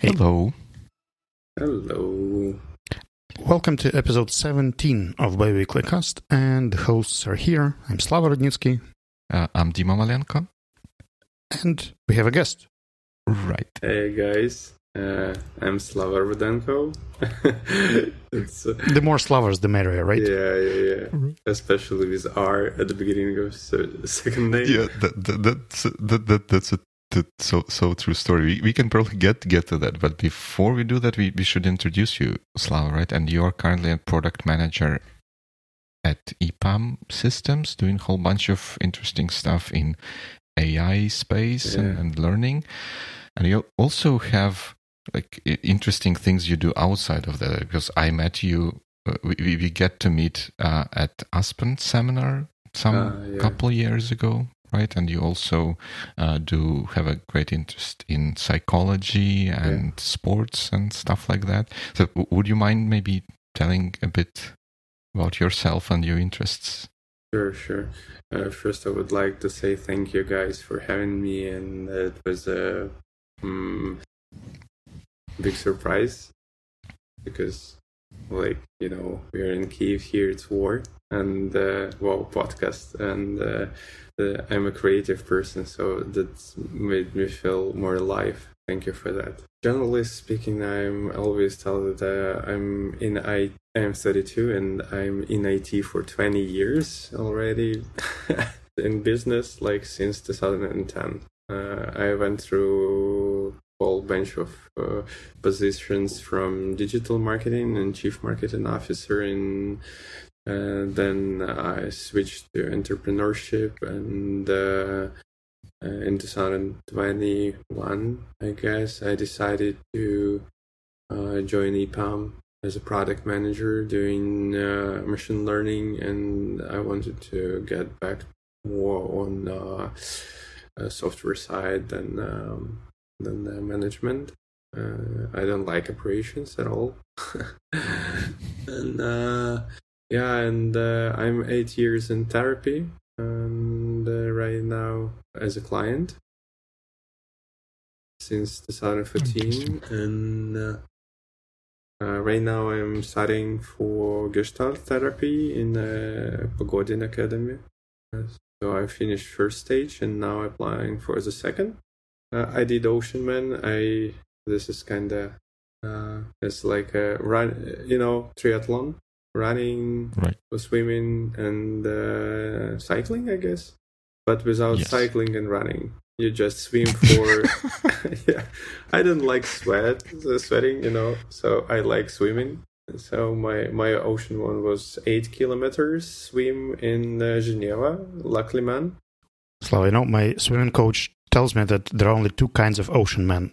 Hello. Hello. Welcome to episode 17 of Biweekly Cast, and the hosts are here. I'm Slava Rudnitsky, Uh, I'm Dima Malenko. and we have a guest. Right. Hey guys. Uh, I'm Slava Rudenko. it's, uh, The more Slavars, the merrier, right? Yeah, yeah, yeah. Especially with R at the beginning of so, second name. Yeah, that, that, that's that, that that's a that so so true story. We, we can probably get get to that, but before we do that, we, we should introduce you, Slava, right? And you are currently a product manager at EPAM Systems, doing a whole bunch of interesting stuff in AI space and, and learning. And you also have like interesting things you do outside of that. Because I met you, uh, we, we get to meet uh, at Aspen seminar some Ah, yeah. couple years ago, right? And you also uh, do have a great interest in psychology and sports and stuff like that. So, would you mind maybe telling a bit about yourself and your interests? Sure, sure. Uh, first, I would like to say thank you guys for having me, and it was a mm, big surprise because, like, you know, we're in Kiev here, it's war, and uh, well, podcast, and uh, uh, I'm a creative person, so that made me feel more alive. Thank you for that. Generally speaking, I'm always told that uh, I'm in I I'm 32 and I'm in IT for 20 years already. in business, like since 2010, uh, I went through whole bunch of uh, positions from digital marketing and chief marketing officer in uh, then I switched to entrepreneurship and uh, uh, in 2021, I guess, I decided to uh, join EPAM as a product manager doing uh, machine learning, and I wanted to get back more on uh, software side than um, than the management. Uh, I don't like operations at all, and uh, yeah, and uh, I'm eight years in therapy, and uh, right now as a client since 2015, and uh, uh, right now I'm studying for Gestalt therapy in the Pogodin Academy. So I finished first stage, and now applying for the second. Uh, I did Oceanman. I this is kind of uh, it's like a run, you know, triathlon, running, Right. swimming, and uh, cycling, I guess, but without Yes. cycling and running. You just swim for. yeah, I don't like sweat, the sweating, you know. So I like swimming. So my my ocean one was eight kilometers swim in uh, Geneva, Lac Léman. Slava, you know, my swimming coach tells me that there are only two kinds of ocean men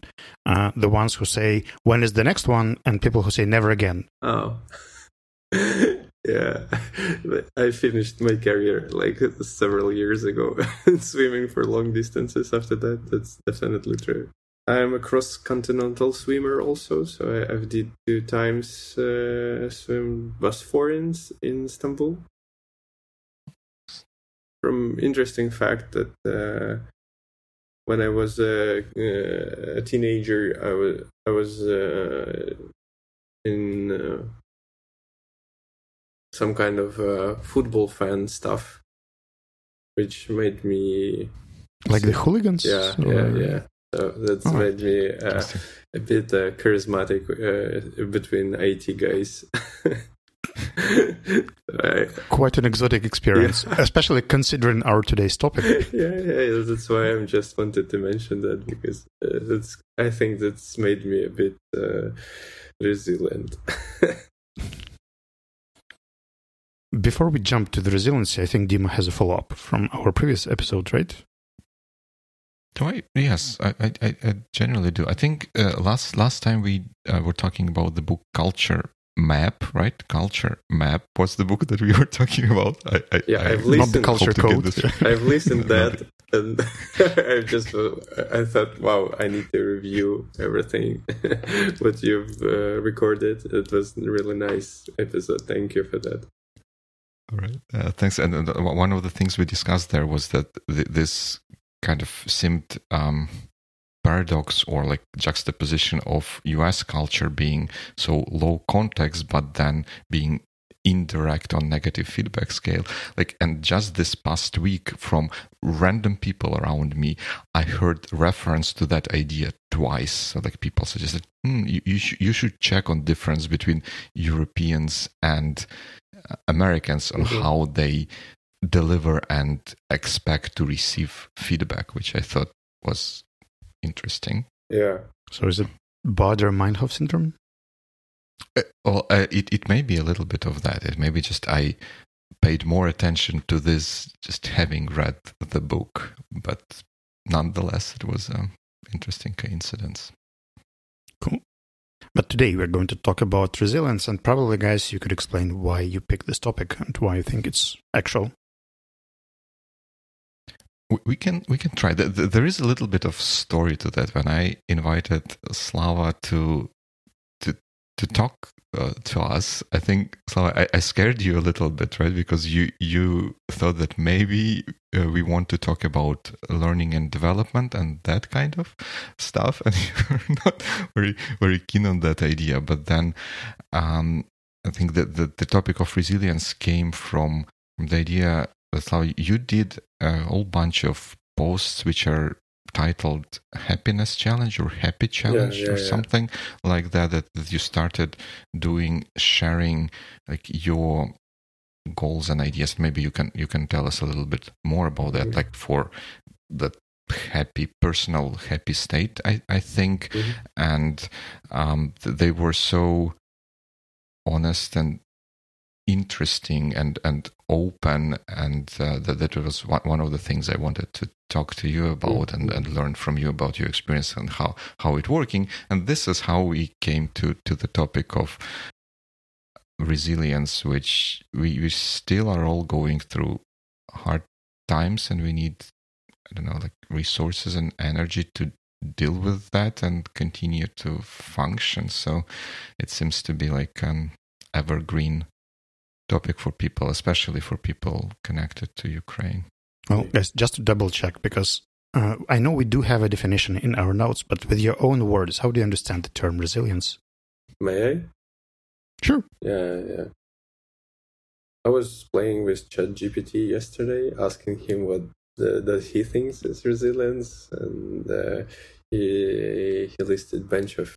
uh, the ones who say, when is the next one, and people who say, never again. Oh. yeah. I finished my career like several years ago swimming for long distances after that. That's definitely true. I'm a cross continental swimmer also, so I, I've did two times uh, swim Bosphor in, in Istanbul. From interesting fact that uh, when I was a, uh, a teenager, I was I was uh, in uh, some kind of uh, football fan stuff, which made me Like the hooligans? yeah or- yeah yeah. So that's Oh. made me uh, a bit uh, charismatic uh, between IT guys. I, Quite an exotic experience, especially considering our today's topic. yeah, yeah, that's why I just wanted to mention that because uh, that's I think that's made me a bit uh, resilient. Before we jump to the resiliency, I think Dima has a follow up from our previous episode, right? Do I? Yes, I, I, I- I generally do. I think uh, last last time we uh, were talking about the book Culture map right culture map what's the book that we were talking about I, I, Yeah, I I've Not the culture hope to get code. I've listened that and I just uh, I thought, wow, I need to review everything what you've uh, recorded. It was a really nice episode. Thank you for that. All right. Uh, thanks. And uh, one of the things we discussed there was that th- this kind of seemed um, paradox or like juxtaposition of US culture being so low context, but then being indirect on negative feedback scale like and just this past week from random people around me i heard reference to that idea twice so like people suggested hmm, you, you, sh- you should check on difference between europeans and uh, americans on Mhm. how they deliver and expect to receive feedback which i thought was interesting Yeah. So is it Baader-Meinhof syndrome? Uh, well, uh, it it may be a little bit of that. It may be just I paid more attention to this just having read the book, but nonetheless, it was an interesting coincidence. Cool. But today we're going to talk about resilience, and probably, guys, you could explain why you picked this topic and why you think it's actual. We, can we can try. Th- th- There is a little bit of story to that. When I invited Slava to to to talk uh, to us, I think Slava, I, I scared you a little bit, right? Because you you thought that maybe uh, we want to talk about learning and development and that kind of stuff, and you're not very very keen on that idea. But then um, I think that the, the topic of resilience came from the idea Slava, you did a whole bunch of posts which are titled happiness challenge or happy challenge yeah, or yeah. something like that, that you started doing sharing like your goals and ideas maybe you can you can tell us a little bit more about that Mhm. like for the happy personal happy state i i think Mhm. and um th- they were so honest and interesting and and open and uh, that, that was one, of the things i wanted to talk to you about and, and learn from you about your experience and how how it working. And this is how we came to to the topic of resilience which we, we still are all going through hard times and we need i don't know like resources and energy to deal with that and continue to function. So it seems to be like an evergreen topic for people especially for people connected to ukraine Well, guys, just to double check, because uh, I know we do have a definition in our notes, but with your own words, how do you understand the term resilience? May I? Sure. Yeah, yeah. I was playing with ChatGPT yesterday, asking him what the, that he thinks is resilience, and uh, he he listed a bunch of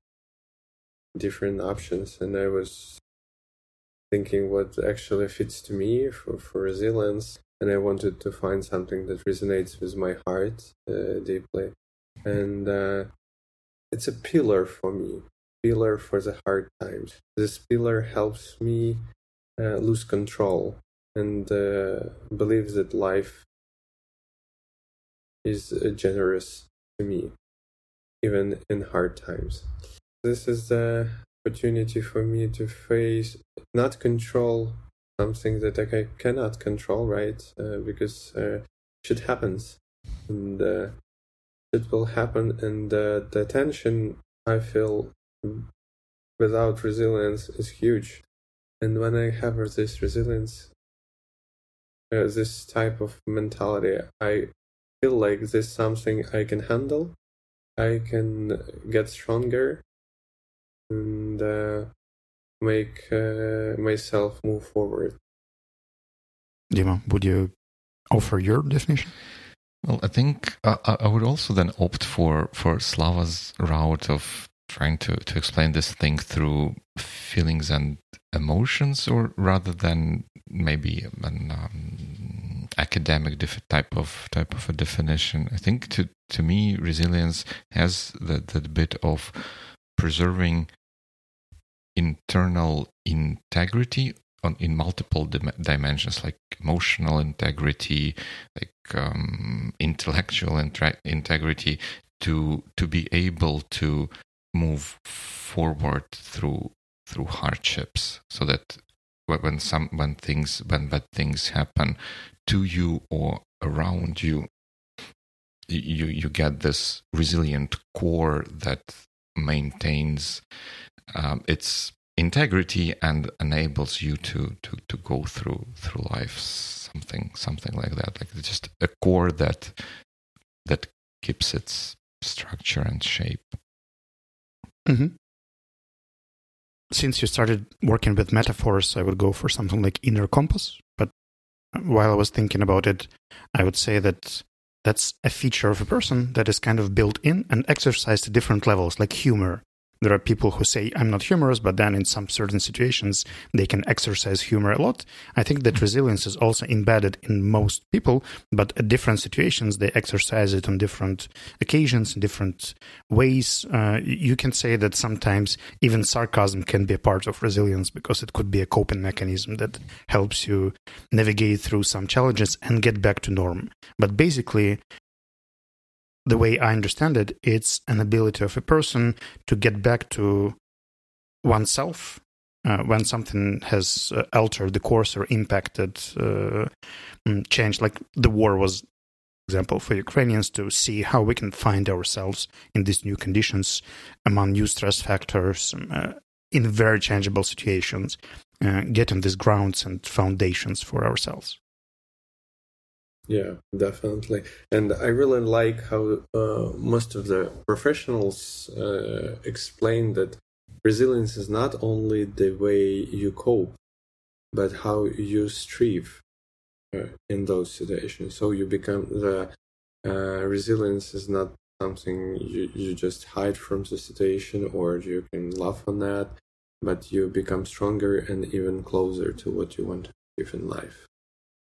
different options, and I was thinking what actually fits to me for, for resilience, and I wanted to find something that resonates with my heart uh, deeply, and uh, it's a pillar for me pillar for the hard times. This pillar helps me uh, lose control and uh, believe that life is uh, generous to me, even in hard times. This is the opportunity for me to face, not control something that I cannot control, right? Uh, because uh, shit happens, and uh, it will happen, and the tension I feel without resilience is huge. And when I have this resilience, uh, this type of mentality, I feel like this is something I can handle. I can get stronger and uh, make uh, myself move forward. Dima, would you offer your definition? Well, I think uh, I I would also then opt for for Slava's route of trying to to explain this thing through feelings and emotions, or rather than maybe an um, academic def- type of type of a definition. I think to to me, resilience has that that bit of preserving internal integrity on in multiple dim- dimensions like emotional integrity like um, intellectual intra- integrity to to be able to move forward through through hardships so that when some when things when bad things happen to you or around you you you get this resilient core that maintains um, its integrity and enables you to to to go through through life something something like that like just a core that that keeps its structure and shape mm-hmm. since you started working with metaphors i would go for something like inner compass but while i was thinking about it i would say that that's a feature of a person that is kind of built in and exercised at different levels like humor there are people who say i'm not humorous but then in some certain situations they can exercise humor a lot. I think that resilience is also embedded in most people but at different situations they exercise it on different occasions in different ways. Uh, you can say that sometimes even sarcasm can be a part of resilience because it could be a coping mechanism that helps you navigate through some challenges and get back to norm. But basically the way I understand it, it's an ability of a person to get back to oneself uh, when something has uh, altered the course or impacted, uh, mm, changed. Like the war was example for Ukrainians to see how we can find ourselves in these new conditions among new stress factors um, uh, in very changeable situations, uh, getting these grounds and foundations for ourselves. Yeah, definitely. And I really like how uh, most of the professionals uh, explain that resilience is not only the way you cope, but how you strive uh, in those situations. So you become the uh, resilience is not something you, you just hide from the situation or you can laugh on that, but you become stronger and even closer to what you want to achieve in life.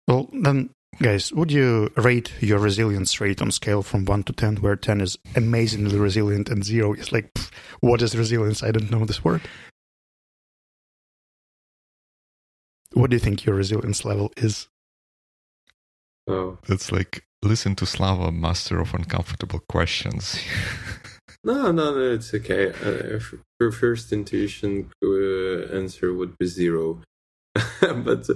Well, then Guys, would you rate your resilience rate on scale from 1 to 10, where 10 is amazingly resilient and 0 is like, pff, what is resilience? I don't know this word. What do you think your resilience level is? Oh. It's like, listen to Slava, master of uncomfortable questions. no, no, no, it's okay. Uh, for first intuition uh, answer would be 0. but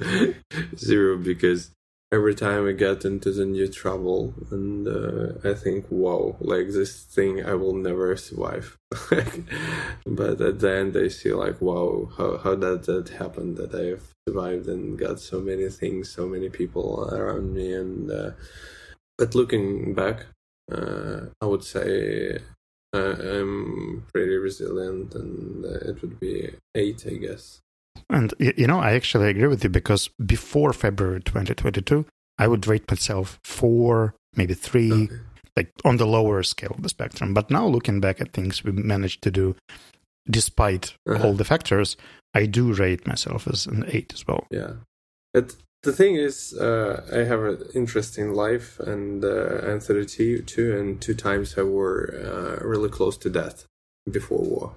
zero because every time I get into the new trouble, and uh, I think, wow, like this thing I will never survive. but at the end, I see like, wow, how how did that happen that I've survived and got so many things, so many people around me, and uh, but looking back, uh, I would say uh, I'm pretty resilient, and uh, it would be eight, I guess. And you know, I actually agree with you because before February 2022, I would rate myself four, maybe three, okay. like on the lower scale of the spectrum. But now looking back at things we managed to do, despite uh-huh. all the factors, I do rate myself as an eight as well. Yeah. It, the thing is, uh, I have an interesting life, and uh, I'm 32, and two times I were uh, really close to death before war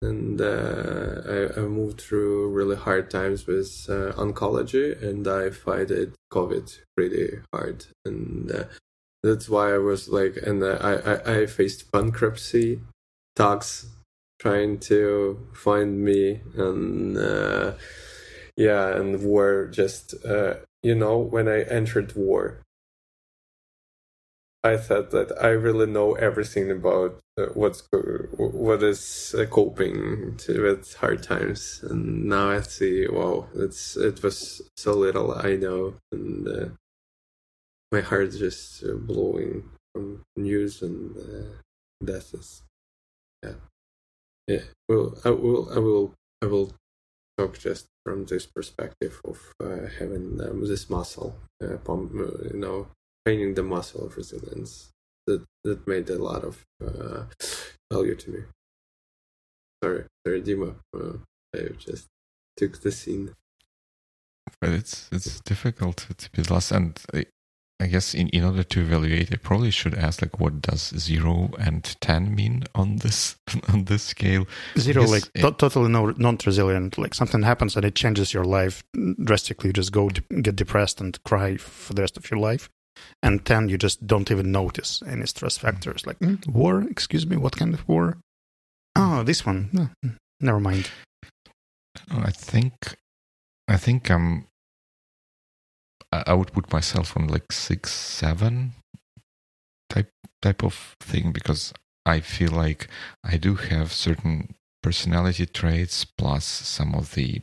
and uh, I, I, moved through really hard times with uh, oncology and i fight it covid pretty hard. And uh, that's why i was like and uh, I, I, I faced bankruptcy talks trying to find me and uh, yeah and war just uh, you know when i entered war I thought that I really know everything about uh, what's what is uh, coping to, with hard times, and now I see, wow, it's it was so little I know, and uh, my heart just uh, blowing from news and uh, deaths. Yeah, yeah. Well, I will, I will, I will talk just from this perspective of uh, having um, this muscle, pump, you know, training the muscle of resilience that that made a lot of uh, value to me. Sorry, sorry, Dima. Uh, I just took the scene. But it's it's difficult to be lost, and I, I guess in, in order to evaluate, I probably should ask like, what does zero and ten mean on this on this scale? Zero, like it, to- totally no, non-resilient. Like something happens and it changes your life drastically. You just go de- get depressed and cry for the rest of your life and 10 you just don't even notice any stress factors like mm, war excuse me what kind of war oh this one never mind. I think, I think I'm. I would put myself on like six, seven type type of thing because I feel like I do have certain personality traits plus some of the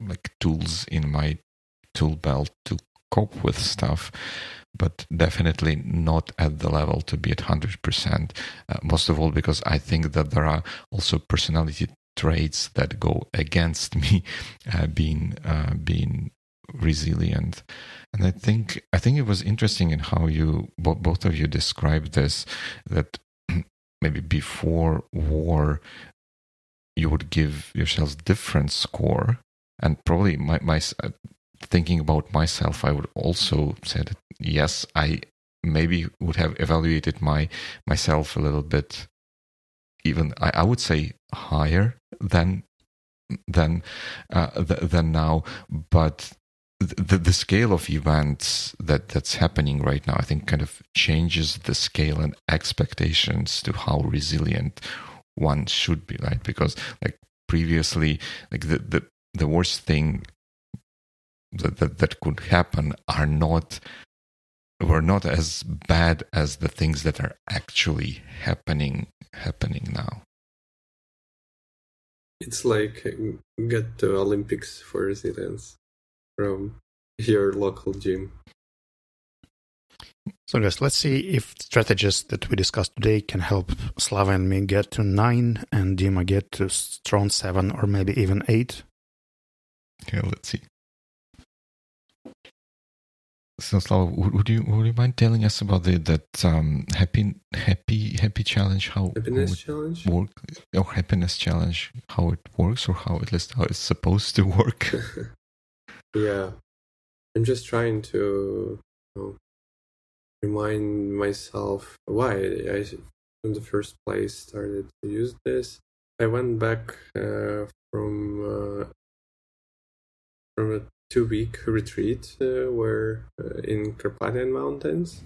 like tools in my tool belt to cope with stuff but definitely not at the level to be at 100% uh, most of all because i think that there are also personality traits that go against me uh, being uh, being resilient. And i think i think it was interesting in how you both of you described this that maybe before war you would give yourselves different score and probably my, my uh, thinking about myself i would also say that yes i maybe would have evaluated my myself a little bit even i, I would say higher than than uh, th- than now. But the, the scale of events that that's happening right now i think kind of changes the scale and expectations to how resilient one should be right? Because like previously like the the, the worst thing that, that that could happen are not were not as bad as the things that are actually happening happening now it's like uh, get to olympics for resilience from your local gym so, guys, let's see if strategies that we discussed today can help Slava and me get to 9 and Dima get to strong 7 or maybe even 8. Yeah, let's see. So, Slava, would you would you mind telling us about the that um, happy happy happy challenge? How happiness how challenge work or happiness challenge? How it works, or how at least how it's supposed to work? yeah, I'm just trying to you know, remind myself why I, in the first place, started to use this. I went back uh, from uh, from a two week retreat uh, uh, in Carpathian Mountains,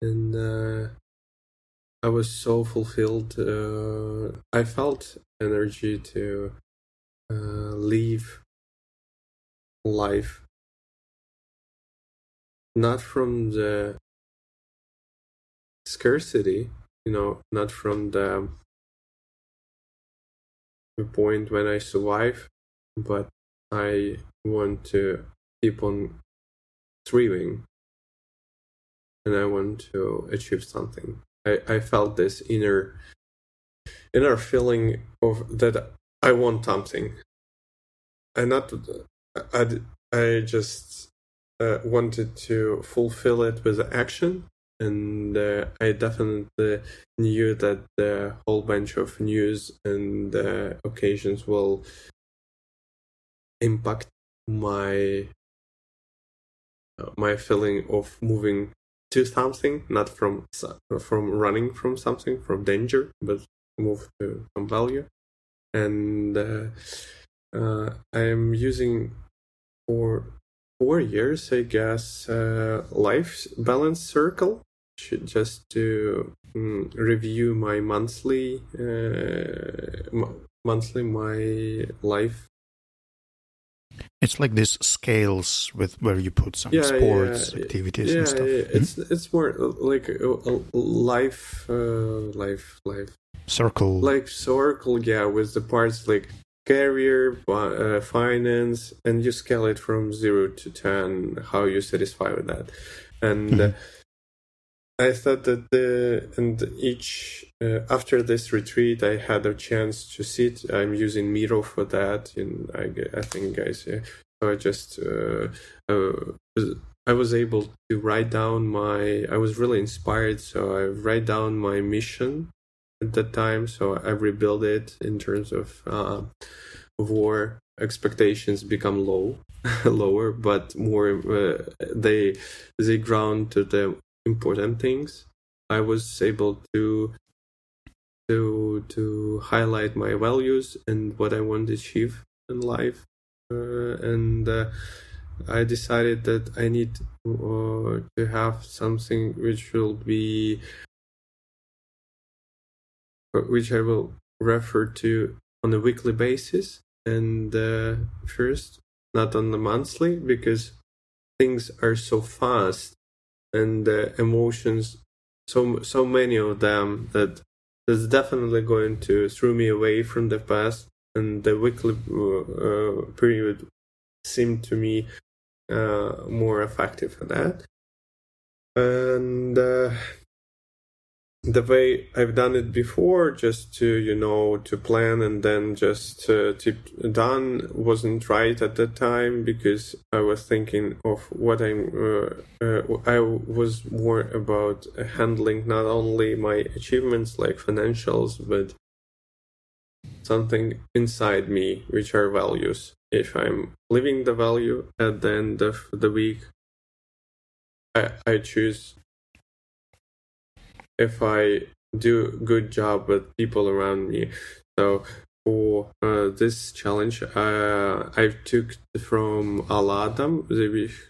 and uh, I was so fulfilled. Uh, I felt energy to leave life not from the scarcity, you know, not from the, the point when I survive, but I want to keep on thriving and I want to achieve something. I, I felt this inner inner feeling of that I want something. And not I, I just uh, wanted to fulfill it with action and uh, I definitely knew that the whole bunch of news and uh, occasions will impact my uh, my feeling of moving to something, not from from running from something, from danger, but move to some value. And uh, uh, I am using for four years, I guess, uh, life balance circle just to um, review my monthly uh, monthly my life it's like these scales with where you put some yeah, sports yeah, activities yeah, and stuff. Yeah, it's mm-hmm. it's more like a, a life, uh, life, life circle, life circle. Yeah, with the parts like career, uh, finance, and you scale it from zero to ten. How you satisfy with that, and. Mm-hmm. Uh, I thought that the and each uh, after this retreat, I had a chance to sit. I'm using Miro for that, and I, I think guys, yeah. so I just uh, uh, I was able to write down my. I was really inspired, so I write down my mission at that time. So I rebuild it in terms of uh, war expectations become low lower but more uh, they they ground to the important things. I was able to to to highlight my values and what I want to achieve in life, uh, and uh, I decided that I need uh, to have something which will be which I will refer to on a weekly basis and uh, first not on the monthly because things are so fast and uh, emotions so so many of them that that's definitely going to throw me away from the past and the weekly uh, period seemed to me uh, more effective for that. And uh, the way I've done it before, just to you know to plan and then just uh, done wasn't right at the time because I was thinking of what I'm. Uh, uh, I was more about handling not only my achievements like financials, but something inside me, which are values. If I'm living the value at the end of the week, I, I choose if I do good job with people around me. So for uh, this challenge, uh, I took from Aladam.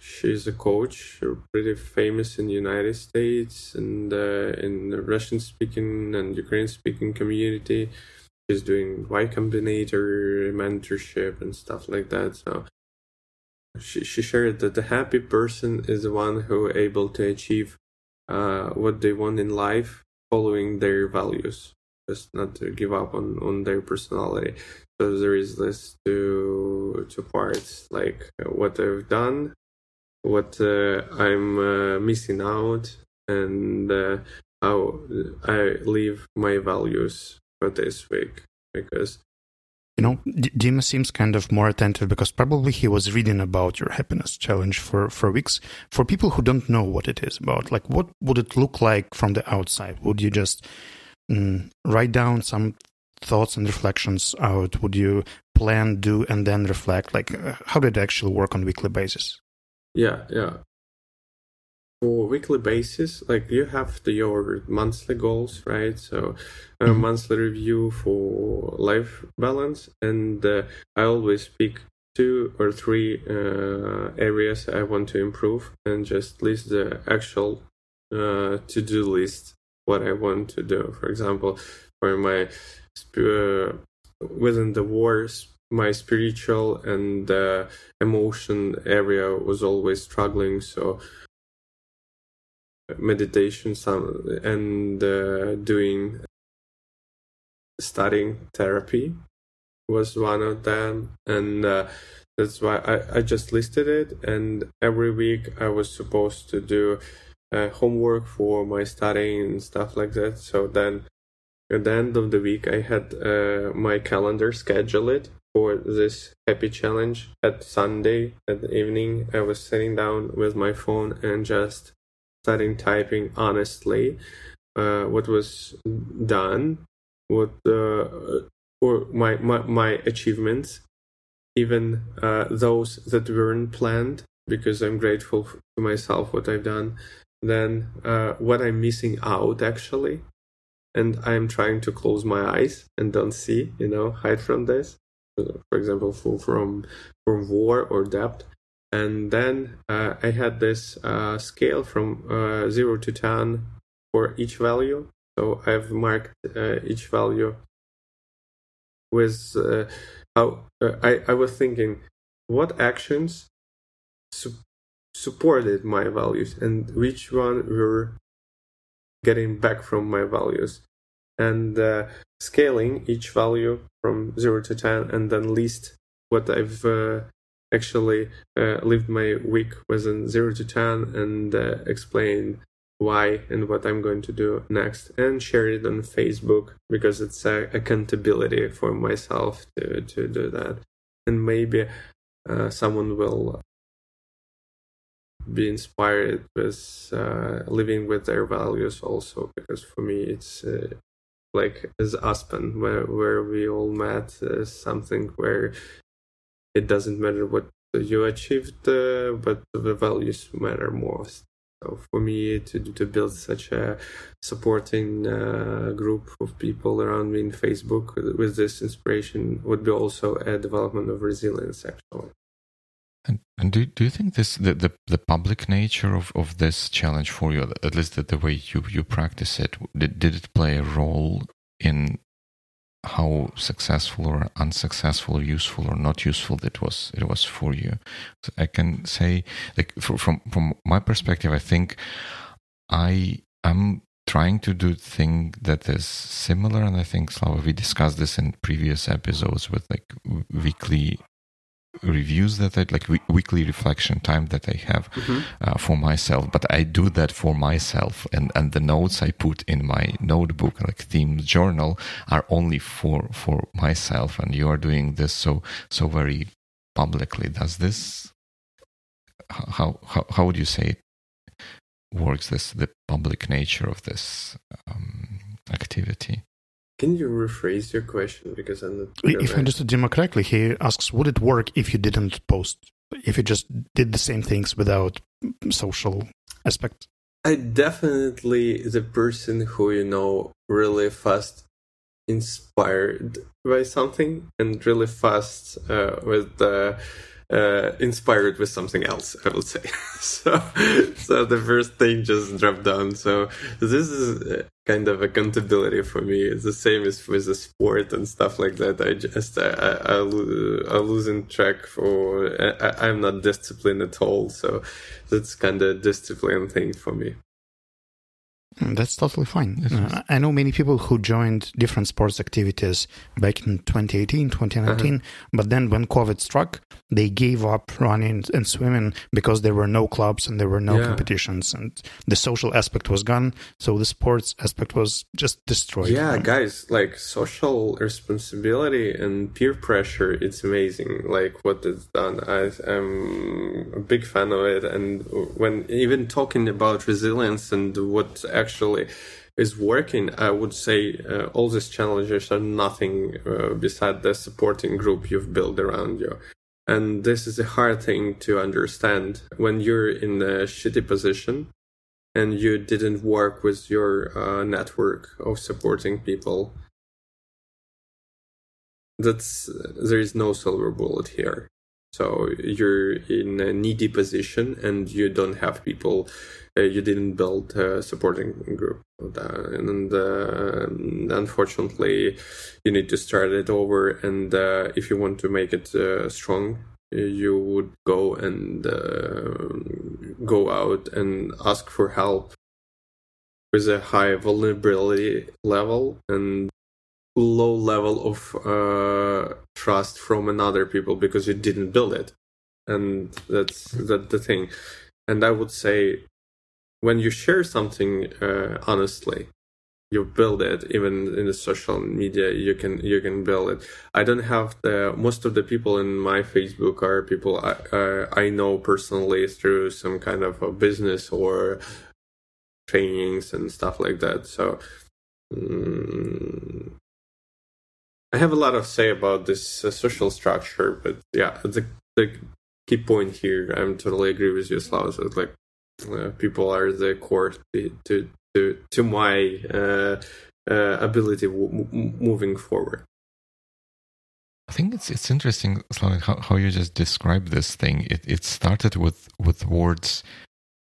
She's a coach, pretty famous in the United States and uh, in the Russian-speaking and Ukrainian-speaking community. She's doing Y Combinator mentorship and stuff like that. So she, she shared that the happy person is the one who able to achieve uh, what they want in life following their values. Just not to give up on on their personality. So there is this two two parts like what i've done what uh, i'm uh, missing out and uh, how i live my values for this week. Because you know, Dima seems kind of more attentive because probably he was reading about your happiness challenge for, for weeks. For people who don't know what it is about, like what would it look like from the outside? Would you just mm, write down some thoughts and reflections out? Would you plan, do, and then reflect? Like, uh, how did it actually work on a weekly basis? Yeah, yeah for weekly basis like you have the, your monthly goals right so a mm-hmm. monthly review for life balance and uh, i always pick two or three uh, areas i want to improve and just list the actual uh, to-do list what i want to do for example for my uh, within the wars my spiritual and uh, emotion area was always struggling so meditation some and uh, doing studying therapy was one of them. And uh, that's why I, I just listed it. And every week i was supposed to do uh, homework for my studying and stuff like that. So then at the end of the week i had uh, my calendar schedule it for this happy challenge. At sunday at the evening i was sitting down with my phone and just starting typing honestly uh, what was done, what uh, or my, my my achievements, even uh, those that weren't planned, because I'm grateful to myself what I've done. Then uh, what I'm missing out actually, and I'm trying to close my eyes and don't see, you know, hide from this. For example, from from war or debt and then uh, I had this uh, scale from uh, 0 to 10 for each value. So I've marked uh, each value with uh, how uh, I, I was thinking what actions su- supported my values and which one were getting back from my values and scaling each value from 0 to 10 and then list what I've actually uh, lived my week within 0 to 10 and uh, explain why and what I'm going to do next and share it on Facebook because it's uh, accountability for myself to, to do that. And maybe uh, someone will be inspired with uh, living with their values also because for me it's uh, like as Aspen where, where we all met something where it doesn't matter what you achieved, uh, but the values matter most. So for me to to build such a supporting uh, group of people around me in Facebook with, this inspiration would be also a development of resilience, actually. And, and do do you think this the, the, the public nature of, of this challenge for you, at least the, the way you, you practice it, did, did it play a role in how successful or unsuccessful useful or not useful it was it was for you. So i can say like for, from from my perspective i think i am trying to do thing that is similar and i think Slava, we discussed this in previous episodes with like weekly reviews that I like weekly reflection time that I have mm-hmm. uh, for myself. But I do that for myself, and and the notes I put in my notebook, like theme journal, are only for for myself. And you are doing this so so very publicly. Does this how how how would you say it works? This the public nature of this um, activity. Can you rephrase your question because I'm not. If I understood him correctly, he asks, "Would it work if you didn't post? If you just did the same things without social aspect?" I definitely the person who you know really fast inspired by something and really fast uh, with the uh, inspired with something else, I would say. so, so the first thing just dropped down. So this is uh, kind of accountability for me. It's the same as with the sport and stuff like that. I just I, I, I, I losing track for I, I'm not disciplined at all. So that's kind of discipline thing for me. Mm, that's totally fine. Uh, I know many people who joined different sports activities back in 2018, 2019, uh-huh. but then when COVID struck, they gave up running and swimming because there were no clubs and there were no yeah. competitions and the social aspect was gone. So the sports aspect was just destroyed. Yeah, guys, like social responsibility and peer pressure, it's amazing. Like what it's done. I, am a big fan of it. And when even talking about resilience and what actually is working, I would say uh, all these challenges are nothing uh, beside the supporting group you've built around you. And this is a hard thing to understand when you're in a shitty position and you didn't work with your uh, network of supporting people. That's there is no silver bullet here. So you're in a needy position and you don't have people you didn't build a supporting group and uh, unfortunately you need to start it over. And uh, if you want to make it uh, strong you would go and uh, go out and ask for help with a high vulnerability level and low level of uh, trust from another people because you didn't build it. And that's that the thing. And i would say when you share something uh, honestly you build it even in the social media you can you can build it i don't have the most of the people in my facebook are people i uh, i know personally through some kind of a business or trainings and stuff like that so um, i have a lot of say about this uh, social structure but yeah the the key point here i'm totally agree with you Slav. So like uh, people are the core to to to, to my uh, uh, ability w- moving forward. I think it's it's interesting, Slavik, how, how you just described this thing. It it started with with words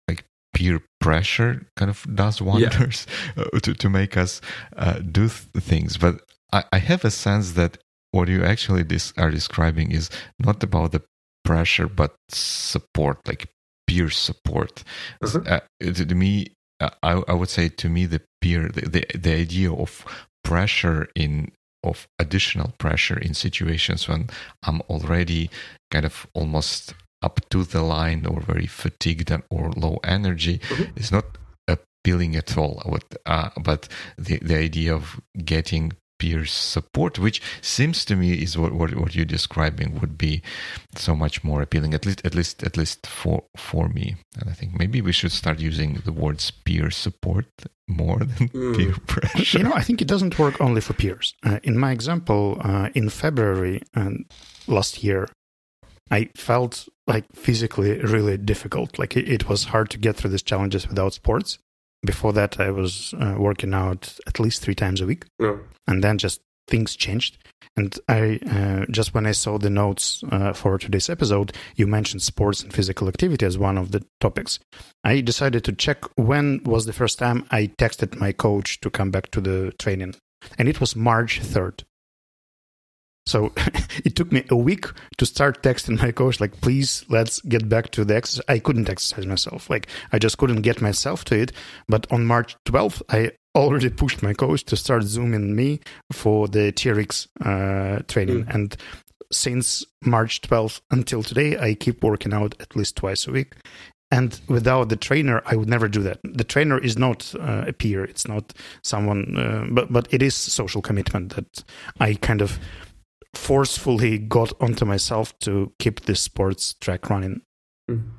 like peer pressure, kind of does wonders yeah. Uh, to to make us uh, do th- things. But I, I have a sense that what you actually dis- are describing is not about the pressure, but support, like peer support. Uh-huh. Uh, to me, uh, I, I would say to me the peer the, the, the idea of pressure in of additional pressure in situations when I'm already kind of almost up to the line or very fatigued or low energy mm-hmm. is not appealing at all. Uh, but the, the idea of getting peer support, which seems to me is what, what, what you're describing would be so much more appealing, at least at least at least for for me. And I think maybe we should start using the words peer support more than mm. peer pressure. You know, I think it doesn't work only for peers. Uh, in my example, uh, in February and last year, I felt like physically really difficult. Like it, it was hard to get through these challenges without sports. Before that, I was uh, working out at least three times a week. Yeah. And then just things changed. And I uh, just when I saw the notes uh, for today's episode, you mentioned sports and physical activity as one of the topics. I decided to check when was the first time I texted my coach to come back to the training, and it was March third. So it took me a week to start texting my coach, like, please, let's get back to the exercise. I couldn't exercise myself. Like, I just couldn't get myself to it. But on March 12th, I already pushed my coach to start zooming me for the TRX uh, training. Mm. And since March 12th until today, I keep working out at least twice a week. And without the trainer, I would never do that. The trainer is not uh, a peer; it's not someone, uh, but but it is social commitment that I kind of forcefully got onto myself to keep this sports track running. Mm.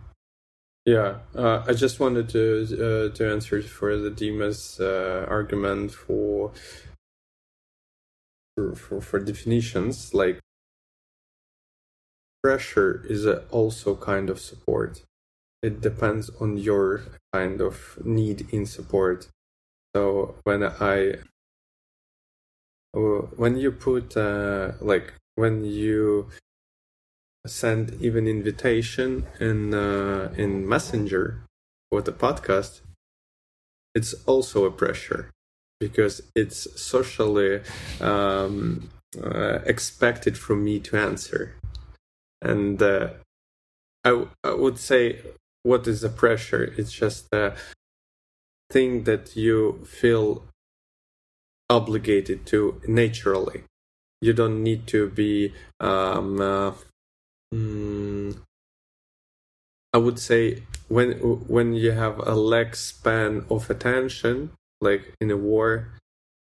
Yeah, uh, I just wanted to uh, to answer for the Dima's uh, argument for, for for for definitions like pressure is also kind of support. It depends on your kind of need in support. So when I when you put uh, like when you send even invitation in uh, in messenger for the podcast it's also a pressure because it's socially um, uh, expected from me to answer. And uh, I, w- I would say what is the pressure? It's just a thing that you feel obligated to naturally. You don't need to be um, uh, mm, i would say when when you have a lack span of attention like in a war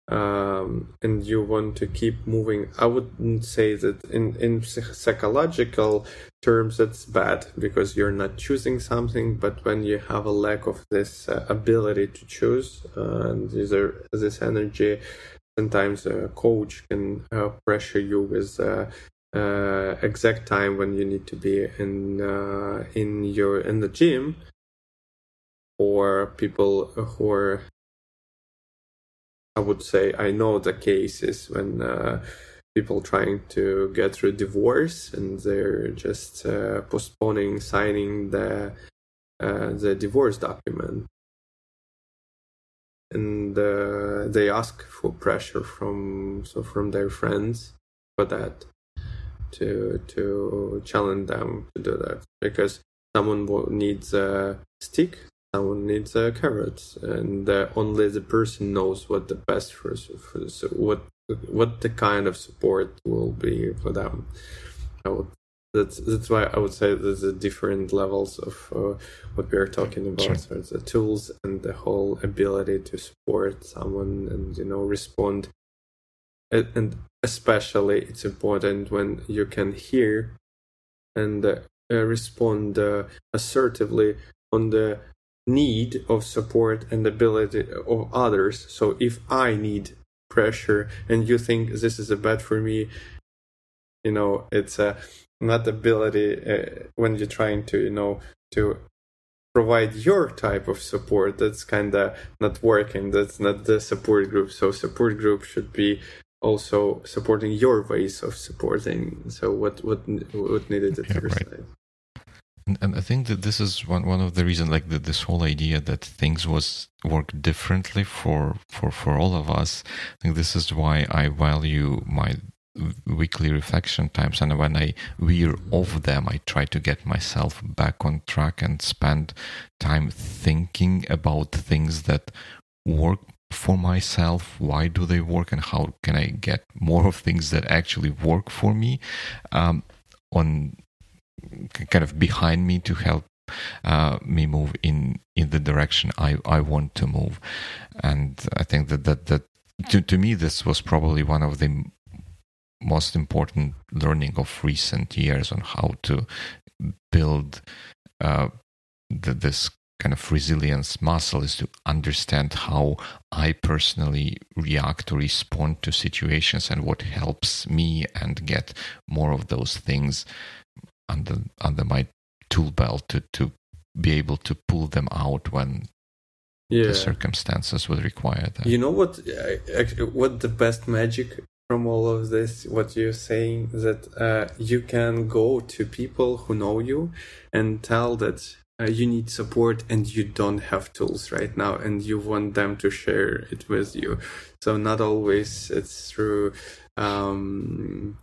um, and you want to keep moving. I wouldn't say that in in psychological terms that's bad because you're not choosing something but when you have a lack of this uh, ability to choose uh, and are this energy sometimes a coach can uh, pressure you with uh, uh, exact time when you need to be in uh, in your in the gym or people who are I would say I know the cases when uh, people trying to get through divorce and they're just uh, postponing signing the the divorce document. And uh, they ask for pressure from so from their friends for that to to challenge them to do that because someone needs a stick someone needs a carrot and uh, only the person knows what the best for, for so what what the kind of support will be for them i would that's that's why I would say there's a different levels of uh, what we are talking about. Sure. So the tools and the whole ability to support someone and you know respond, and, and especially it's important when you can hear and uh, respond uh, assertively on the need of support and ability of others. So if I need pressure and you think this is a bad for me, you know it's a not ability uh, when you're trying to you know to provide your type of support that's kind of not working that's not the support group so support group should be also supporting your ways of supporting so what what what needed at yeah, your right. side and, I think that this is one one of the reasons, like the, this whole idea that things was work differently for for for all of us. I think this is why I value my weekly reflection times. And when i wear off them i try to get myself back on track and spend time thinking about things that work for myself. Why do they work? And how can i get more of things that actually work for me? Um, on kind of behind me to help uh, me move in in the direction I, I want to move. And I think that that that to, to me this was probably one of the most important learning of recent years on how to build uh, the, this kind of resilience muscle is to understand how I personally react or respond to situations and what helps me and get more of those things under under my tool belt to to be able to pull them out when yeah. the circumstances would require that. You know what? What the best magic from all of this what you're saying that uh, you can go to people who know you and tell that uh, you need support and you don't have tools right now and you want them to share it with you so not always it's through um,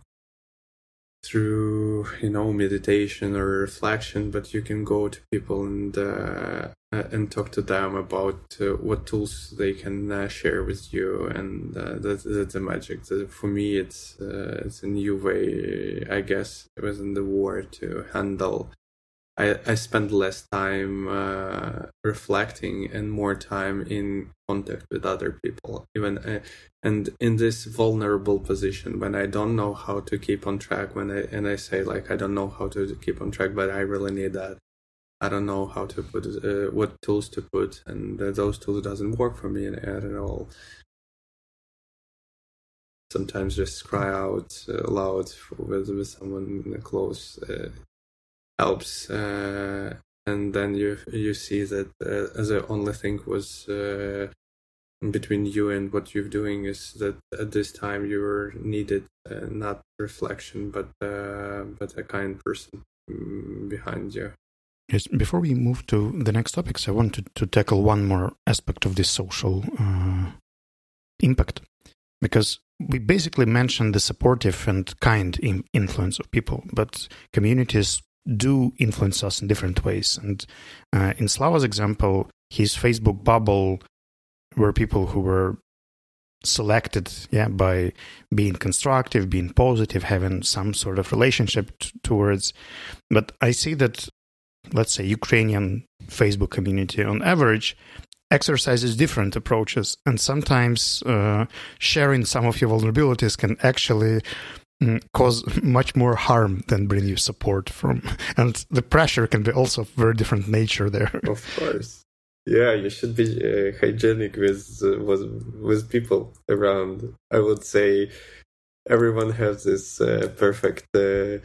through you know meditation or reflection but you can go to people and uh, uh and talk to them about uh, what tools they can uh, share with you. And uh, that's, that's the magic. For me it's uh, it's a new way i guess within the war to handle I, I spend less time uh, reflecting and more time in contact with other people. Even uh, and in this vulnerable position when I don't know how to keep on track. When I and I say like I don't know how to keep on track, but I really need that. I don't know how to put uh, what tools to put, and those tools doesn't work for me at all. Sometimes just cry out uh, loud with with someone close uh, helps uh, and then you you see that uh, the only thing was uh, between you and what you're doing is that at this time you were needed uh, not reflection but uh, but a kind person mm, behind you. Yes before we move to the next topics i wanted to tackle one more aspect of this social uh, impact because we basically mentioned the supportive and kind influence of people but communities do influence us in different ways. And uh, in Slava's example, his Facebook bubble were people who were selected yeah by being constructive being positive having some sort of relationship t- towards but i see that let's say ukrainian facebook community on average exercises different approaches and sometimes uh, sharing some of your vulnerabilities can actually cause much more harm than bring you support from and the pressure can be also of very different nature there. Of course. Yeah you should be uh, hygienic with, uh, with with people around. I would say everyone has this uh, perfect uh,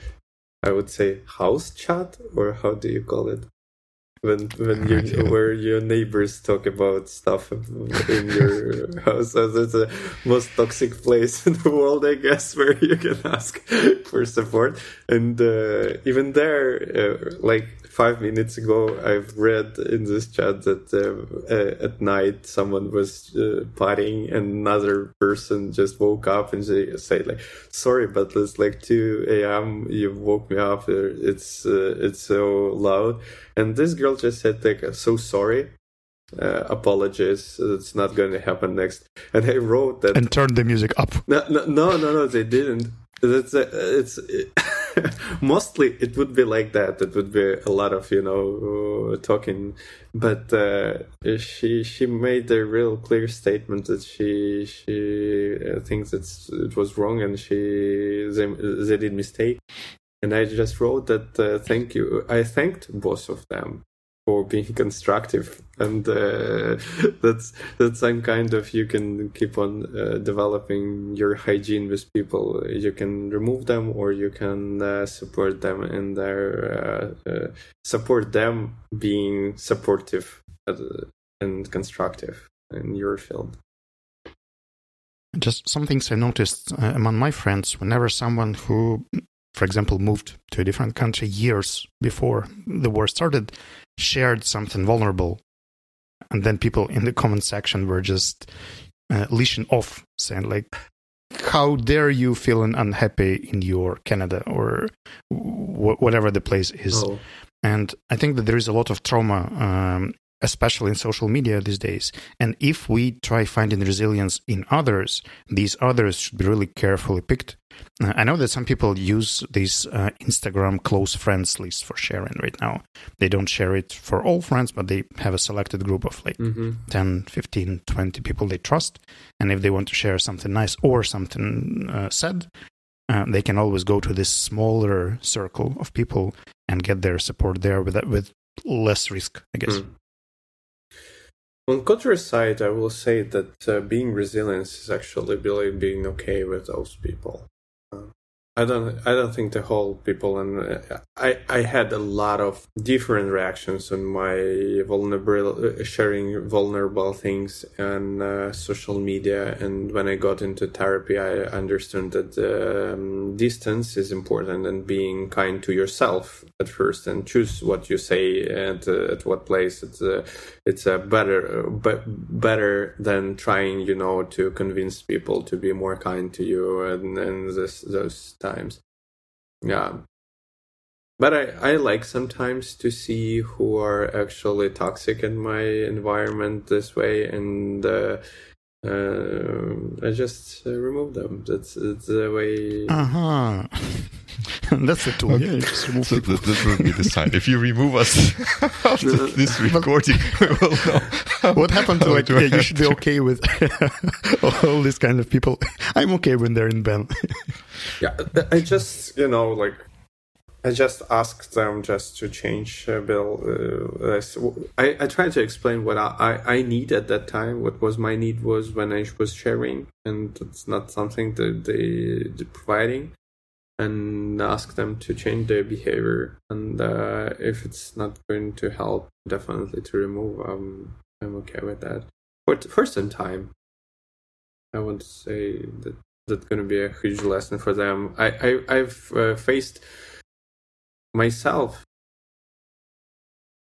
i would say house chat or how do you call it when when you where your neighbors talk about stuff in your house as it's the most toxic place in the world i guess where you can ask for support. And uh, even there uh, like five minutes ago, I've read in this chat that uh, uh, at night someone was uh, partying and another person just woke up and they say like, "Sorry, but it's like 2 a.m. You woke me up. Uh, it's uh, it's so loud." And this girl just said like, "So sorry." Uh, apologies. It's not going to happen next. And I wrote that and turned the music up. No, no, no, no, no they didn't. It's it's. Mostly it would be like that. It would be a lot of you know talking, but uh, she she made a real clear statement that she she uh, thinks it's it was wrong and she they, they did mistake. And I just wrote that uh, thank you. I thanked both of them for being constructive. And uh, that's that's some kind of you can keep on uh, developing your hygiene with people. You can remove them or you can uh, support them in their uh, uh, support them being supportive and constructive in your field. Just some things i noticed uh, among my friends whenever someone who for example, moved to a different country years before the war started, shared something vulnerable. And then people in the comment section were just uh, leashing off, saying, like, how dare you feeling unhappy in your Canada or w- whatever the place is. Oh. And I think that there is a lot of trauma um, especially in social media these days. And if we try finding resilience in others, these others should be really carefully picked. I know that some people use this uh, Instagram close friends list for sharing right now. They don't share it for all friends, but they have a selected group of like mm-hmm. 10, 15, 20 people they trust. And if they want to share something nice or something uh, sad, uh, they can always go to this smaller circle of people and get their support there with with less risk, I guess. Mm. On contrary side, I will say that uh, being resilient is actually really being okay with those people. I don't I don't think the whole people and uh, I I had a lot of different reactions on my vulnerable uh, sharing vulnerable things on uh, social media. And when I got into therapy I understood that um, distance is important and being kind to yourself at first and choose what you say and uh, at what place it's a better but better than trying you know to convince people to be more kind to you and and this those times. yeah but I, I like sometimes to see who are actually toxic in my environment this way and uh, uh, I just uh, remove them. That's, that's the way. Uh huh. that's the tool. Okay. Yeah, just remove so that, that will be the sign. If you remove us after this recording, we will know. What happened to like? Yeah, you should be okay with all these kind of people. I'm okay when they're in ban. yeah, I just you know like I just asked them just to change uh, Bill. Uh, I, I tried to explain what I, I, need at that time. What was my need was when I was sharing, and it's not something that they they're providing, and ask them to change their behavior. And uh, if it's not going to help, definitely to remove. Um, I'm okay with that. But for some time, I would say that that's going to be a huge lesson for them. I, I I've uh, faced myself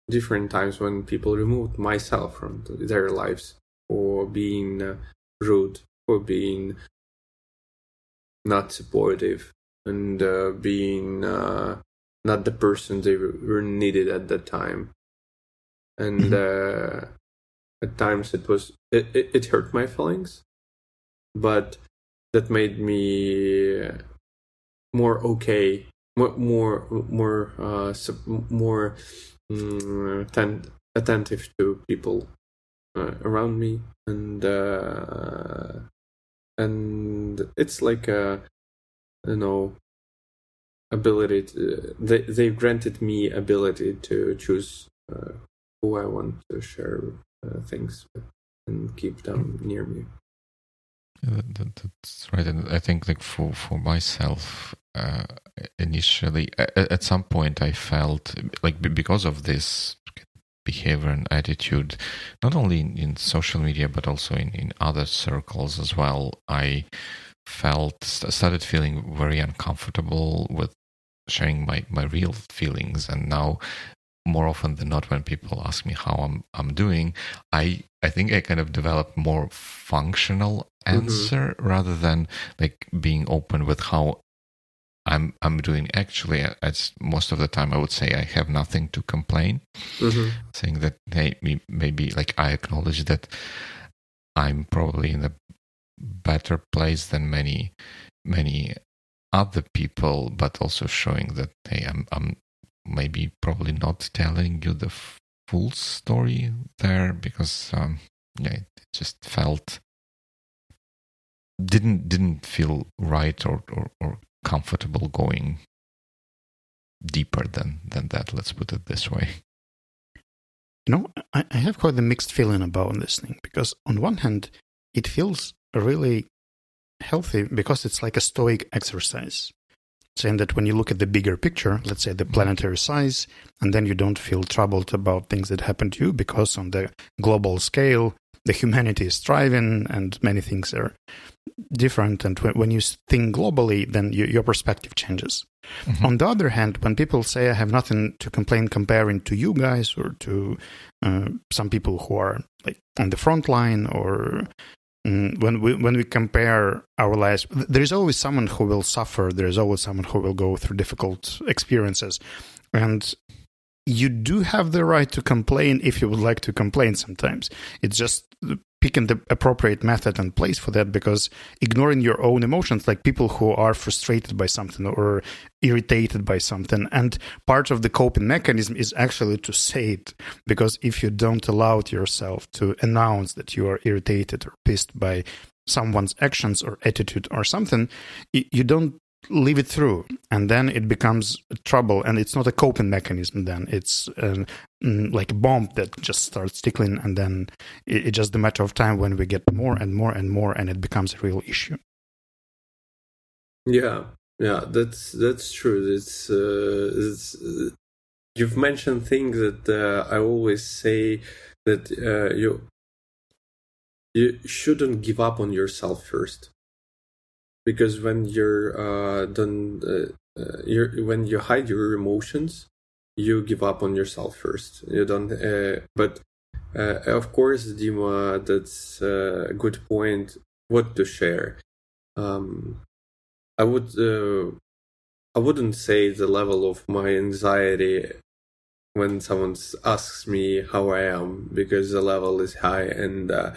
different times when people removed myself from their lives for being uh, rude, for being not supportive, and uh, being uh, not the person they were needed at that time. And mm-hmm. Uh, at times it was it, it, it hurt my feelings, but that made me more okay more more more uh, more um, attent- attentive to people uh, around me and uh, and it's like a you know ability to, they they granted me ability to choose uh, who I want to share uh, things with and keep them near me. That, that's right, and I think like for for myself, uh, initially, at, at, some point, I felt like because of this behavior and attitude, not only in, in social media but also in in other circles as well. I felt started feeling very uncomfortable with sharing my my real feelings, and now more often than not when people ask me how I'm I'm doing, I I think I kind of developed more functional. Answer mm-hmm. rather than like being open with how I'm I'm doing. Actually, as most of the time, I would say I have nothing to complain. Mm-hmm. Saying that hey, maybe like I acknowledge that I'm probably in a better place than many many other people, but also showing that hey, I'm I'm maybe probably not telling you the full story there because um, yeah, it just felt didn't didn't feel right or, or, or comfortable going deeper than than that. Let's put it this way. You know I, I have quite a mixed feeling about this thing because on one hand it feels really healthy because it's like a stoic exercise. Saying that when you look at the bigger picture, let's say the mm-hmm. planetary size, and then you don't feel troubled about things that happen to you because on the global scale, the humanity is thriving and many things are different. And when you think globally, then you, your perspective changes. Mm-hmm. On the other hand, when people say, I have nothing to complain comparing to you guys or to uh, some people who are like on the front line or Mm, when we when we compare our lives there is always someone who will suffer there is always someone who will go through difficult experiences and you do have the right to complain if you would like to complain sometimes. It's just picking the appropriate method and place for that because ignoring your own emotions like people who are frustrated by something or irritated by something and part of the coping mechanism is actually to say it. Because if you don't allow yourself to announce that you are irritated or pissed by someone's actions or attitude or something you don't leave it through and then it becomes trouble and it's not a coping mechanism then. It's uh, like a bomb that just starts tickling and then it, it's just a matter of time when we get more and more and more and it becomes a real issue. Yeah yeah that's that's true. It's, uh, it's uh, you've mentioned things that uh, i always say that uh, you you shouldn't give up on yourself first because when you're uh, done, uh, uh, you're, when you hide your emotions, you give up on yourself first. You don't, uh, but uh, of course, Dima, that's a good point. What to share? Um, I would I wouldn't say the level of my anxiety when someone asks me how I am because the level is high and uh,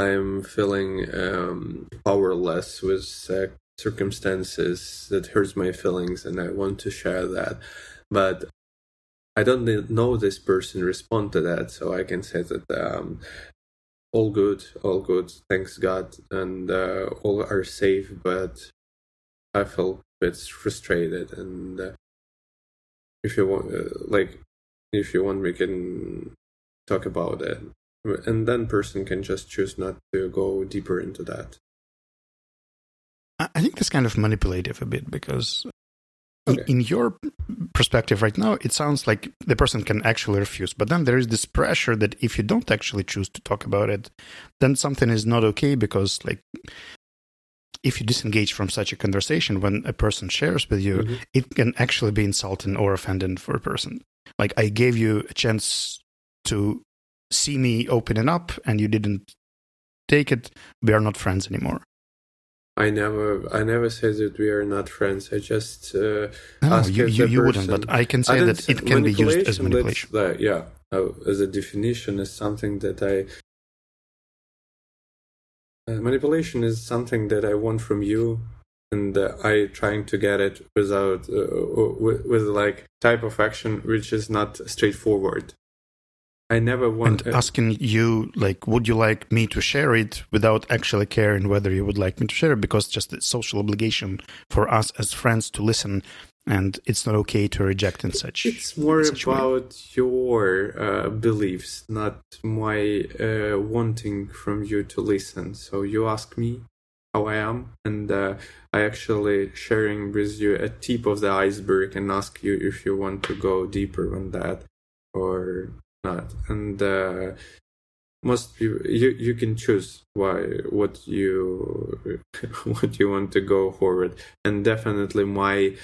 I'm feeling um, powerless with uh, circumstances. That hurts my feelings and I want to share that. But I don't know this person respond to that, so I can say that um, all good, all good, thanks God, and uh, all are safe. But I feel a bit frustrated, and uh, if you want, uh, like, if you want, we can talk about it, and then person can just choose not to go deeper into that. I think that's kind of manipulative a bit because okay. in, in, your perspective right now, it sounds like the person can actually refuse. But then there is this pressure that if you don't actually choose to talk about it, then something is not okay because, like, if you disengage from such a conversation when a person shares with you, mm-hmm. it can actually be insulting or offending for a person. Like, I gave you a chance to see me opening up and you didn't take it. We are not friends anymore. I never, I never said that we are not friends. I just uh, no, you, you, you wouldn't, but I can say I that it can be used as manipulation. Yeah, uh, as a definition, is something that I. Uh, manipulation is something that I want from you, and uh, I trying to get it without uh, with, with like type of action which is not straightforward. I never want and asking you like, would you like me to share it without actually caring whether you would like me to share it because just the social obligation for us as friends to listen and it's not okay to reject and such. It's more about way. your uh, beliefs, not my uh, wanting from you to listen. So you ask me how I am, and uh, I actually sharing with you a tip of the iceberg and ask you if you want to go deeper on that or not. And uh, most people you you can choose why what you what you want to go forward. And definitely my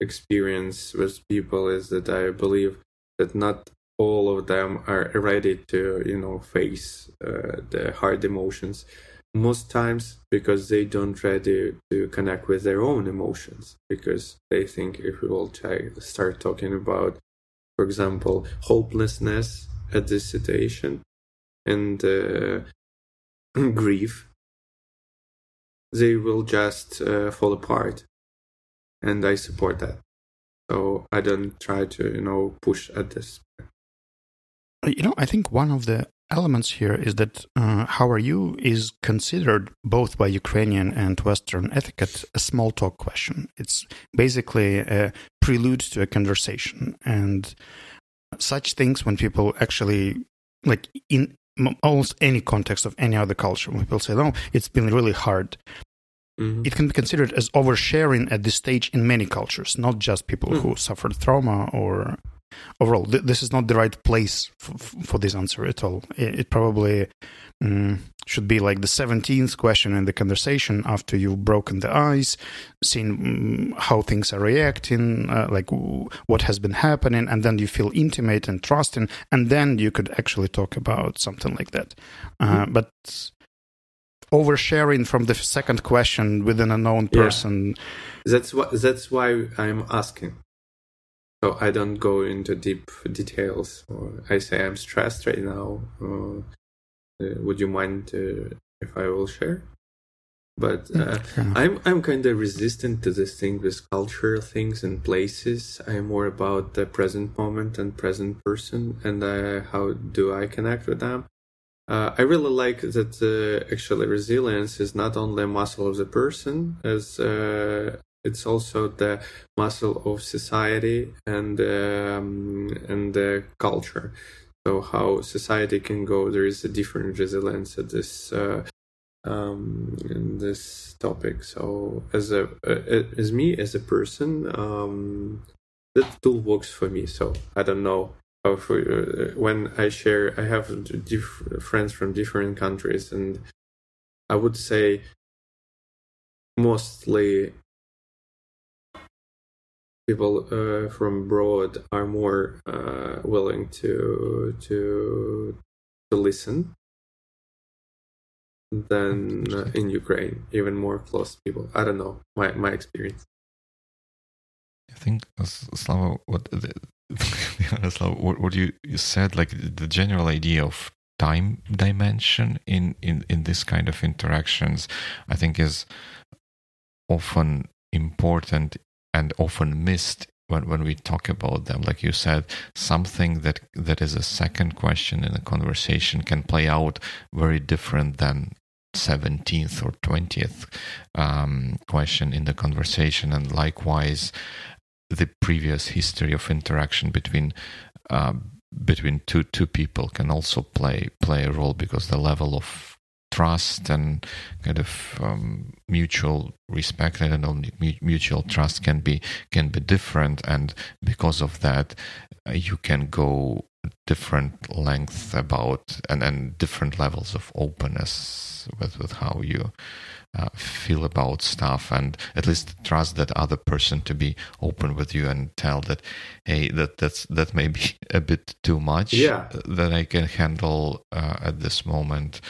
experience with people is that i believe that not all of them are ready to you know face uh, the hard emotions. Most times because they don't ready to connect with their own emotions because they think if we will try, start talking about for example, hopelessness at this situation and uh, grief, they will just uh, fall apart. And I support that. So I don't try to, you know, push at this. You know, I think one of the elements here is that uh, how are you is considered both by Ukrainian and Western etiquette a small talk question. It's basically a prelude to a conversation. And such things, when people actually, like in almost any context of any other culture, when people say, no, it's been really hard. Mm-hmm. It can be considered as oversharing at this stage in many cultures, not just people mm-hmm. who suffered trauma or overall, th- this is not the right place f- for this answer at all. It, it probably um, should be like the 17th question in the conversation after you've broken the ice, seen um, how things are reacting, uh, like w- what has been happening, and then you feel intimate and trusting, and then you could actually talk about something like that. Uh, mm-hmm. But oversharing from the second question with an unknown person. Yeah. That's what. That's why I'm asking. So I don't go into deep details. Or I say I'm stressed right now. Uh, uh, would you mind uh, if I will share? But uh, I'm I'm kind of resistant to this thing with cultural things and places. I'm more about the present moment and present person, and uh, how do I connect with them. Uh, I really like that uh, actually resilience is not only a muscle of the person, as it's also the muscle of society and um, and the culture. So how society can go, there is a different resilience at this uh, um, in this topic. So as a uh, as me as a person, um, that tool works for me. So I don't know for uh, when I share, I have diff- friends from different countries, and I would say mostly people uh, from abroad are more uh, willing to to to listen than in Ukraine. Even more close people. I don't know my my experience. I think Slava, what the, Slava, what, what you, you said, like the general idea of time dimension in, in, in this kind of interactions, I think is often important and often missed when, when we talk about them. Like you said, something that that is a second question in a conversation can play out very different than 17th or 20th um, question in the conversation and likewise the previous history of interaction between uh, between two two people can also play play a role because the level of trust and kind of um, mutual respect and know mutual trust can be can be different and because of that uh, you can go different lengths about and and different levels of openness with with how you uh, feel about stuff and at least trust that other person to be open with you and tell that hey that that's that may be a bit too much yeah. that i can handle uh, at this moment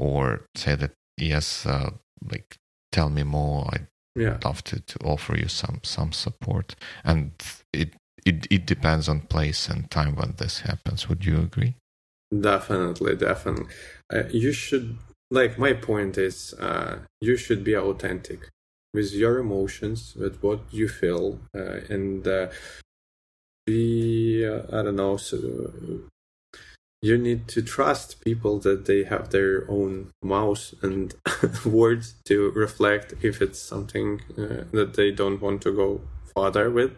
or say that yes uh, like tell me more i'd yeah. love to, to offer you some some support and it it it depends on place and time when this happens. Would you agree? Definitely, definitely. Uh, you should like my point is uh, you should be authentic with your emotions, with what you feel, uh, and uh, be uh, I don't know. So you need to trust people that they have their own mouth and words to reflect if it's something uh, that they don't want to go further with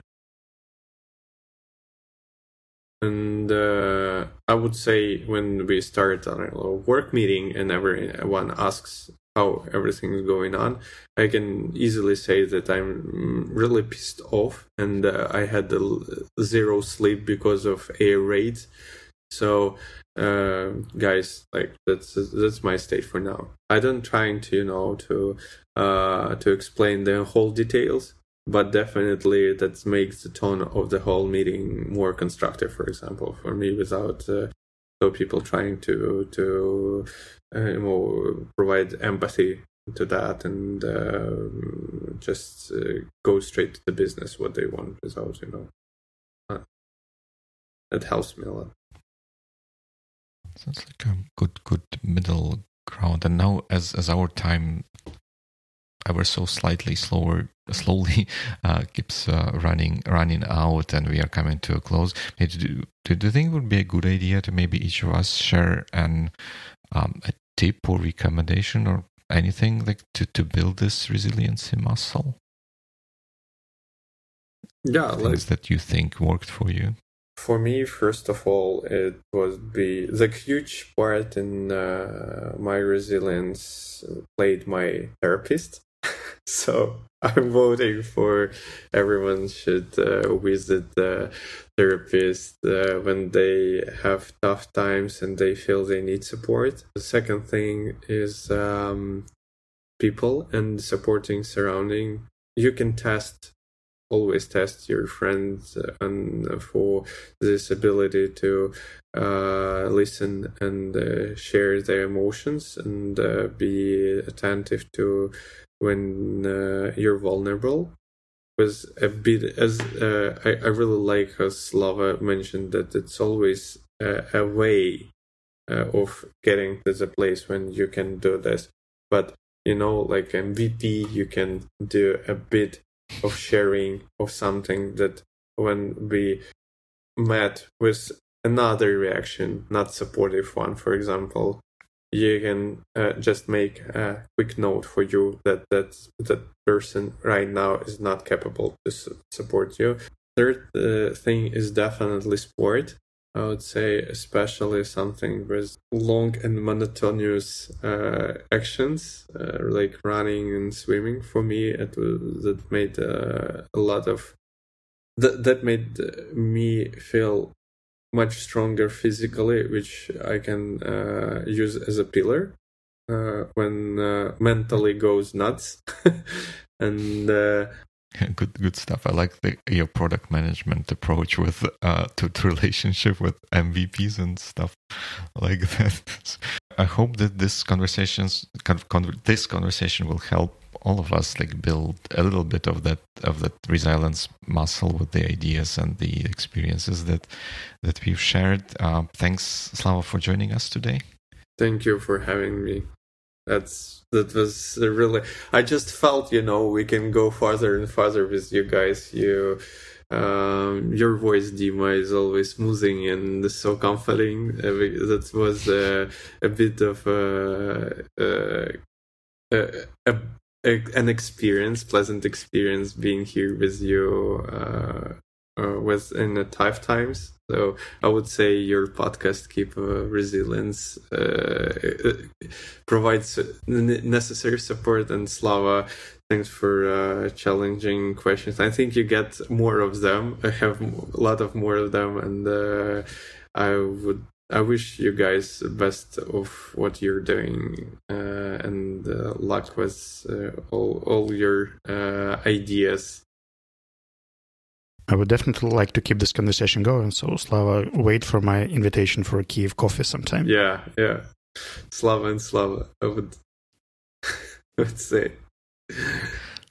and uh, I would say when we start a work meeting and everyone asks how everything is going on, I can easily say that I'm really pissed off and uh, I had zero sleep because of air raids. So, uh, guys, like that's that's my state for now. I don't trying to you know to uh, to explain the whole details but definitely that makes the tone of the whole meeting more constructive for example for me without uh, so people trying to to uh, you know, provide empathy to that and uh, just uh, go straight to the business what they want without you know. That helps me a lot sounds like a good good middle ground. And now as as our time ever so slightly slower slowly uh, keeps uh, running running out and we are coming to a close do, do, do you think it would be a good idea to maybe each of us share an um, a tip or recommendation or anything like to, to build this resiliency muscle? Yeah things like, that you think worked for you for me first of all it would be the huge part in uh, my resilience played my therapist so I'm voting for everyone should uh, visit the therapist uh, when they have tough times and they feel they need support. The second thing is um, people and supporting surrounding. You can test always test your friends and for this ability to uh, listen and uh, share their emotions and uh, be attentive to when uh, you're vulnerable was a bit as uh, I, I really like how Slava mentioned that it's always uh, a way of getting to the place when you can do this. But you know, like MVP, you can do a bit of sharing of something that when we met with another reaction, not supportive one, for example, you can uh, just make a quick note for you that that that person right now is not capable to su- support you. Third uh, thing is definitely sport. I would say especially something with long and monotonous uh, actions uh, like running and swimming. For me, it was, that made uh, a lot of that that made me feel much stronger physically, which I can uh, use as a pillar uh, when uh, mentally goes nuts. and uh, good, good stuff. I like the, your product management approach with uh, to, to relationship with MVPs and stuff like that. I hope that this conversations kind of con- this conversation will help all of us like build a little bit of that of that resilience muscle with the ideas and the experiences that that we've shared. Uh, thanks, Slava, for joining us today. Thank you for having me. That's that was really. I just felt you know we can go farther and farther with you guys. You. Um, your voice, Dima, is always smoothing and so comforting. Uh, that was uh, a bit of a, a, a, an experience, pleasant experience being here with you uh, uh, with in the tough times. So I would say your podcast keep uh, resilience uh, provides necessary support and Slava. Thanks for uh, challenging questions. I think you get more of them. I have a lot of more of them, and uh, I would I wish you guys the best of what you're doing uh, and uh, luck with uh, all, all your uh, ideas. I would definitely like to keep this conversation going. So, Slava, wait for my invitation for a Kiev coffee sometime. Yeah, yeah. Slava and Slava, I would, I would say.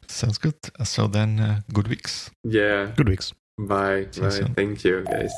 Sounds good. So then, uh, good weeks. Yeah. Good weeks. Bye. Bye. Thank you, guys.